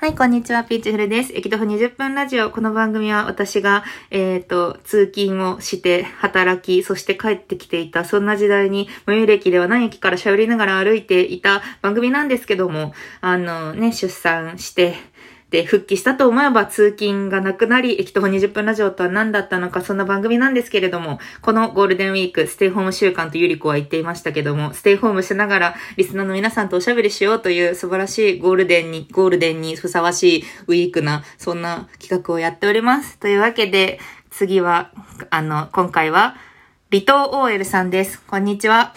はい、こんにちは、ピーチフルです。駅徒歩20分ラジオ。この番組は私が、えっ、と、通勤をして、働き、そして帰ってきていた、そんな時代に、最寄り駅では何駅から喋りながら歩いていた番組なんですけども、あのね、出産して、で、復帰したと思えば通勤がなくなり、駅徒歩20分ラジオとは何だったのか、そんな番組なんですけれども、このゴールデンウィーク、ステイホーム週間とゆり子は言っていましたけども、ステイホームしながら、リスナーの皆さんとおしゃべりしようという素晴らしいゴールデンに、ゴールデンにふさわしいウィークな、そんな企画をやっております。というわけで、次は、あの、今回は、離島 OL さんです。こんにちは。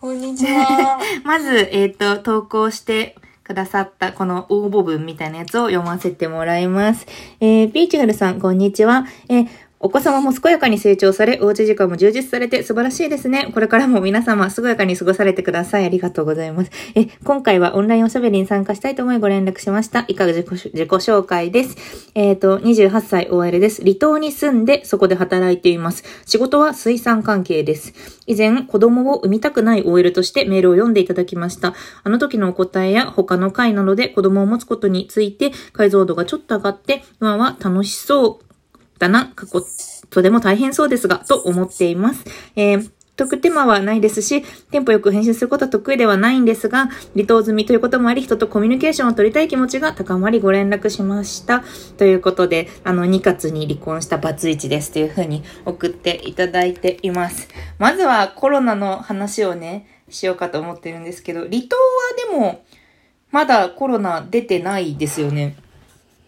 こんにちは。まず、えっ、と、投稿してくださったこの応募文みたいなやつを読ませてもらいます。えー、ビーチガルさん、こんにちは。えーお子様も健やかに成長され、おうち時間も充実されて素晴らしいですね。これからも皆様健やかに過ごされてください。ありがとうございます。え、今回はオンラインおしゃべりに参加したいと思いご連絡しました。以下が自己自己紹介です。えっ、と、28歳 OL です。離島に住んでそこで働いています。仕事は水産関係です。以前、子供を産みたくない OL としてメールを読んでいただきました。あの時のお答えや他の回などで子供を持つことについて解像度がちょっと上がって、今は楽しそうだな、過去、とても大変そうですが、と思っています。えー得手間はないですし、テンポよく編集することは得意ではないんですが、離島済みということもあり、人とコミュニケーションを取りたい気持ちが高まりご連絡しました。ということで、あの、2月に離婚したバツイチですというふうに送っていただいています。まずはコロナの話をね、しようかと思ってるんですけど、離島はでも、まだコロナ出てないですよね。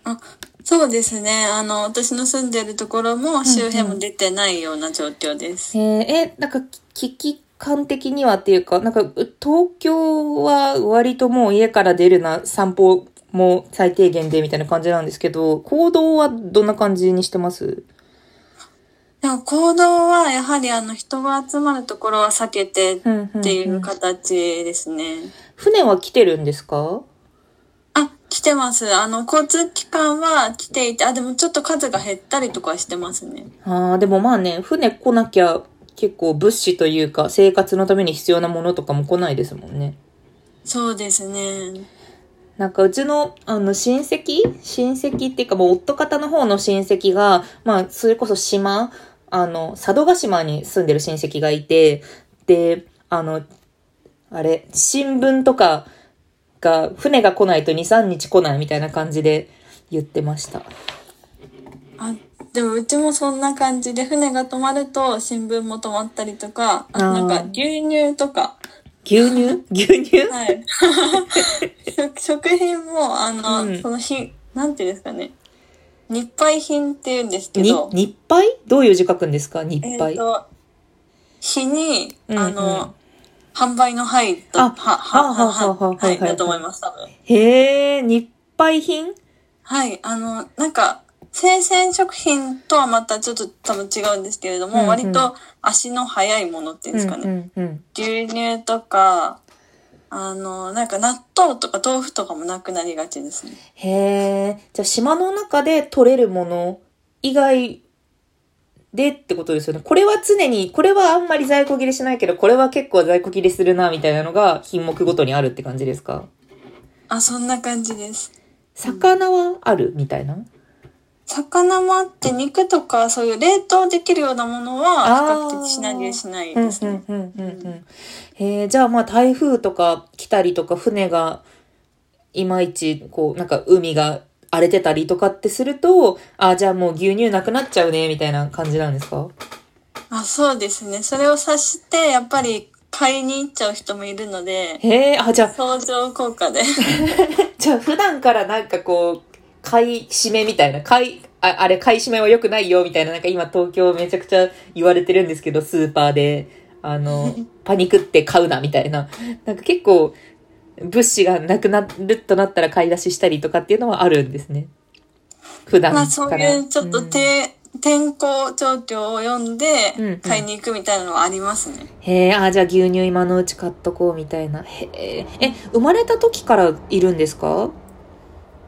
あ、そうですね。あの、私の住んでるところも周辺も出てないような状況です。えー、え、なんか、危機感的にはっていうか、なんか、う東京は割ともう家から出るな、散歩も最低限でみたいな感じなんですけど、行動はどんな感じにしてます？でも行動はやはりあの人が集まるところは避けてうんうんうんっていう形ですね。船は来てるんですか？てます。あの、交通機関は来ていて、あ、でもちょっと数が減ったりとかはしてますね。ああ、でもまあね、船来なきゃ結構物資というか、生活のために必要なものとかも来ないですもんね。そうですね。なんかうちの、あの、親戚？親戚っていうかもう夫方の方の親戚が、まあ、それこそ島、あの、佐渡島に住んでる親戚がいて、で、あの、あれ、新聞とかが、船が来ないと2、3日来ないみたいな感じで言ってました。あ、でもうちもそんな感じで船が止まると新聞も止まったりとか、あとなんか牛乳とか、牛乳？牛乳？はい。食 食品も、あの、うん。その日、なんていうんですかね。日配品って言うんですけにど、日配？どういう字書くんですか？日えっ、配。と、日に、うんうん。あの、販売の配と、あは、はあはあははいだと思います、多分。へえ、日配品はい、あの、なんか、生鮮食品とはまたちょっと多分違うんですけれども、うんうん割と足の速いものっていうんですかね。うんうんうん。牛乳とか、あの、なんか納豆とか豆腐とかもなくなりがちですね。へえ。じゃあ島の中で取れるもの以外でってことですよね。これは常に、これはあんまり在庫切れしないけど、これは結構在庫切れするな、みたいなのが品目ごとにあるって感じですか？あ、そんな感じです。魚はあるみたいな？魚もあって肉とかそういう冷凍できるようなものは比較的品切れしないうんですね。うんうんうんうん。へえ、じゃあまあ台風とか来たりとか船がいまいちこうなんか海が荒れてたりとかってすると、あ、じゃあもう牛乳なくなっちゃうね、みたいな感じなんですか？あ、そうですね。それを察してやっぱり買いに行っちゃう人もいるので、へえ、あ、じゃあ、相乗効果で。じゃあ普段からなんかこう、買い占めみたいな、買い、ああれ買い占めは良くないよみたいな、なんか今東京めちゃくちゃ言われてるんですけど、スーパーで、あの、パニクって買うなみたいな。なんか結構、物資がなくなるとなったら買い出ししたりとかっていうのはあるんですね。普段から。まあそういうちょっとうんて、天候状況を読んうんうんで買いに行くみたいなのはありますね。へえ、あ、じゃあ牛乳今のうち買っとこうみたいな。へえ、え、生まれた時からいるんですか？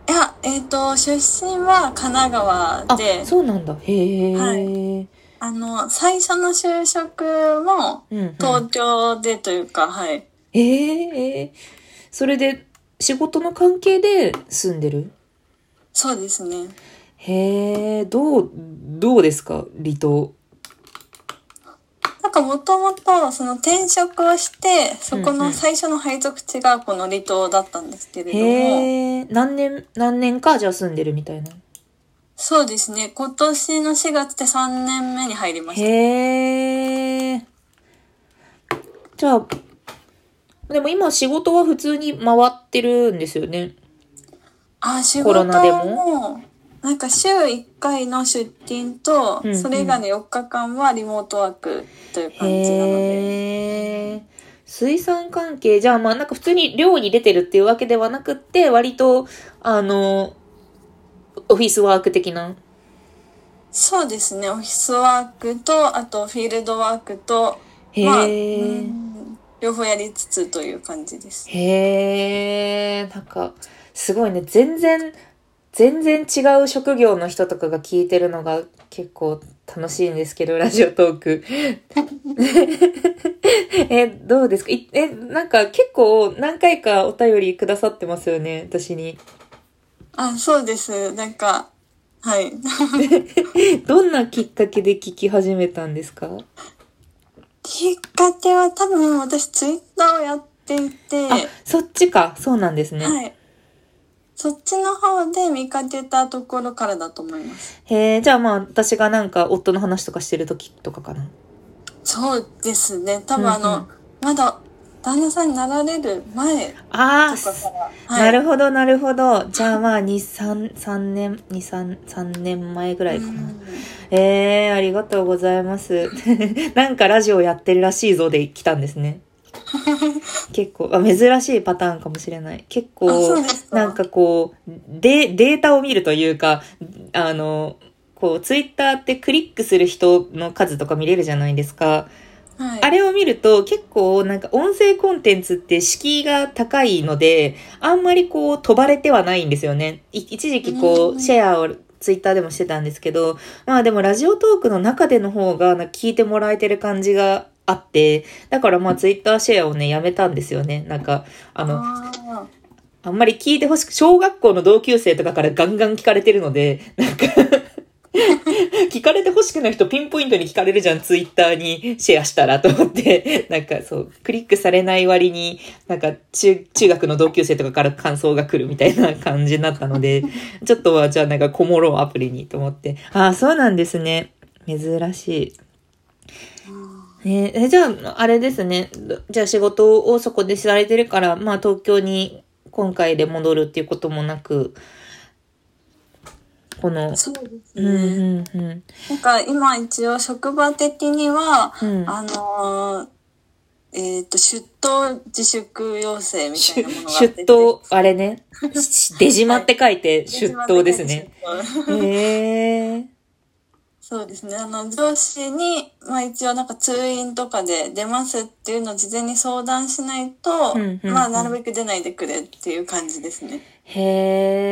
いや、えっ、と、出身は神奈川あで、、そうなんだ。へえ。はいあの、最初の就職もうんうん東京でというか、はい。ええそれで、仕事の関係で住んでる？そうですね。へえ、どう、どうですか？離島。なんかもともとその転職をして、そこの最初の配属地がこの離島だったんですけれども、へえ、何年、何年かじゃあ住んでるみたいな？そうですね。今年の4月で3年目に入りました。へえ。じゃあ、でも今仕事は普通に回ってるんですよね。あ、仕コロ事ナでもも、なんか週1回の出勤とうんうん、それ以外の4日間はリモートワークという感じなので。水産関係、じゃあまあなんか普通に漁に出てるっていうわけではなくって、割と、あの、オフィスワーク的な。そうですね。オフィスワークと、あとフィールドワークと、へまあ、え。うん両方やりつつという感じです。へえ、なんか、すごいね。全然、全然違う職業の人とかが聞いてるのが結構楽しいんですけど、ラジオトーク。え、どうですか？いえ、なんか結構何回かお便りくださってますよね、私に。あ、そうです。なんか、はい。どんなきっかけで聞き始めたんですか？きっかけは多分私ツイッターをやっていて、あ、そっちか。そうなんですね。はい。そっちの方で見かけたところからだと思います。へえ、じゃあまあ私がなんか夫の話とかしてる時とかかな。そうですね。多分あの、うんうんまだ旦那さんになられる前とああ、かから。なるほど、なるほど。じゃあまあ、2、3、3年、2、3、3年前ぐらいかな。うんええー、ありがとうございます。なんかラジオやってるらしいぞで来たんですね。結構あ、珍しいパターンかもしれない。結構なんかこう、で、データを見るというか、あの、こう、ツイッターってクリックする人の数とか見れるじゃないですか。はい。あれを見ると結構なんか音声コンテンツって敷居が高いので、あんまりこう飛ばれてはないんですよね。い一時期こうシェアをツイッターでもしてたんですけど、まあでもラジオトークの中での方がなんか聞いてもらえてる感じがあって、だからまあツイッターシェアをねやめたんですよね。なんか、あの、あんまり聞いてほしく、小学校の同級生とかからガンガン聞かれてるので、なんか 聞かれてほしくない人ピンポイントに聞かれるじゃん、ツイッターにシェアしたらと思って、なんかそう、クリックされない割に、なんか中、中学の同級生とかから感想が来るみたいな感じになったので、ちょっとはじゃあなんかこもろうアプリにと思って、ああ、そうなんですね。珍しい。えーじゃあ、あれですね。じゃあ仕事をそこでされてるから、まあ東京に今回で戻るっていうこともなく、この、そうですうんね。うんうん。なんか今一応職場的には、うんあのーえっ、と、出頭自粛要請みたいなものが出出て頭、あれね。出島って書いて出頭ですね。。へえ。そうですね。あの、上司に、まあ一応なんか通院とかで出ますっていうのを事前に相談しないと、うんうんうんまあなるべく出ないでくれっていう感じですね。へえ。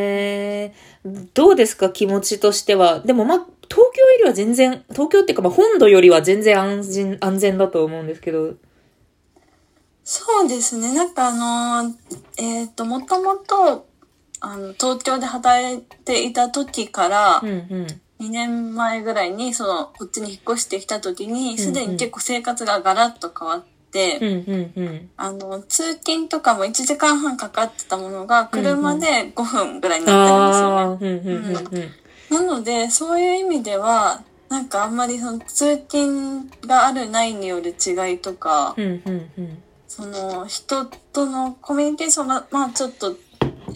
どうですか？気持ちとしては。でもまあ、東京よりは全然、東京っていうかまあ本土よりは全然安心、安全だと思うんですけど。そうですね。なんかあの、えっ、と、もともと、あの、東京で働いていた時からう、んうん。2年前ぐらいに、その、こっちに引っ越してきた時に、んすでに結構生活がガラッと変わって、うんうんうん。あの、通勤とかも1時間半かかってたものが、車で5分ぐらいになってるんですよね。なので、そういう意味では、なんかあんまりその通勤があるないによる違いとか、うんうんうん。その人とのコミュニケーションが、まあちょっと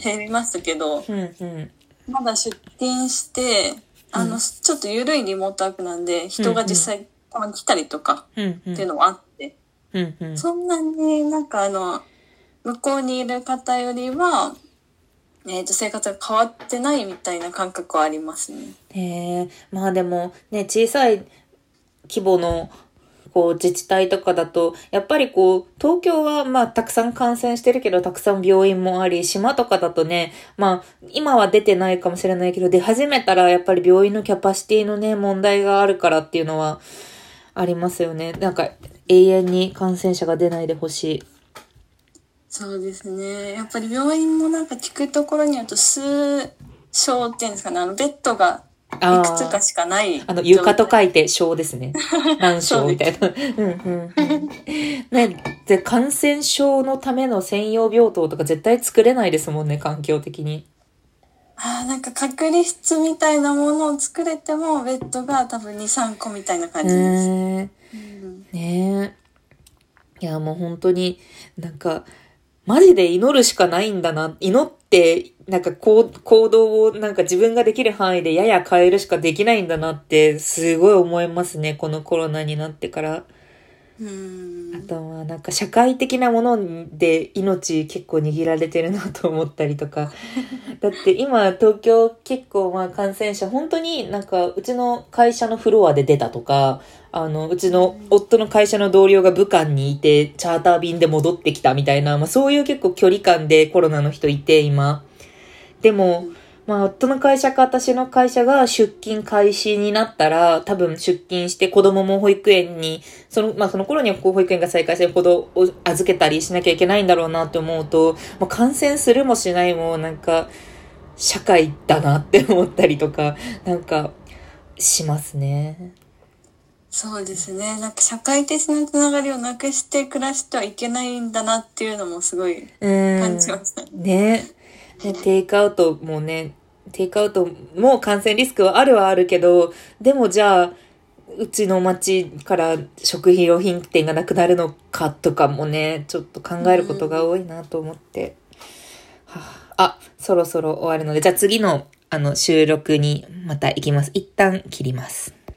減りましたけど、うんうん。まだ出勤して、あの、ちょっと緩いリモートワークなんで、人が実際たまに来たりとかうんうんっていうのもあって、うんうん。そんなになんかあの、向こうにいる方よりは、えっ、と、生活が変わってないみたいな感覚はありますね。へえ、まあでもね、小さい規模のこう自治体とかだと、やっぱりこう、東京はまあたくさん感染してるけど、たくさん病院もあり、島とかだとね、まあ今は出てないかもしれないけど、出始めたらやっぱり病院のキャパシティのね、問題があるからっていうのはありますよね。なんか永遠に感染者が出ないでほしい。そうですね。やっぱり病院もなんか聞くところによると、数床っていうんですかね、あの、ベッドがいあくつかしかない。あの、床と書いて小ですね。何床みたいな。うんうんうん。ね、で、感染症のための専用病棟とか絶対作れないですもんね、環境的に。ああ、なんか隔離室みたいなものを作れても、ベッドが多分2、3個みたいな感じです。え。ねえ。いや、もう本当に、なんか、マジで祈るしかないんだな。祈って、なんかこう行動をなんか自分ができる範囲でやや変えるしかできないんだなって、すごい思いますね。このコロナになってから。うんあとはなんか社会的なもので命結構握られてるなと思ったりとか。だって今東京結構まあ感染者本当になんかうちの会社のフロアで出たとか、あのうちの夫の会社の同僚が武漢にいてチャーター便で戻ってきたみたいな、まあそういう結構距離感でコロナの人いて今。でも、まあ、夫の会社か私の会社が出勤開始になったら、多分出勤して子供も保育園に、その、まあ、その頃には保育園が再開してるほどを預けたりしなきゃいけないんだろうなって思うと、まあ、感染するもしないも、なんか、社会だなって思ったりとか、なんか、しますね。そうですね。なんか社会的なつながりをなくして暮らしてはいけないんだなっていうのもすごいうん。感じました。ね。ね、ねテイクアウトもね、テイクアウトも感染リスクはあるはあるけど、でもじゃあ、うちの町から食品用品店がなくなるのかとかもね、ちょっと考えることが多いなと思って。は、あ、そろそろ終わるので、じゃあ次のあの収録にまた行きます。一旦切ります。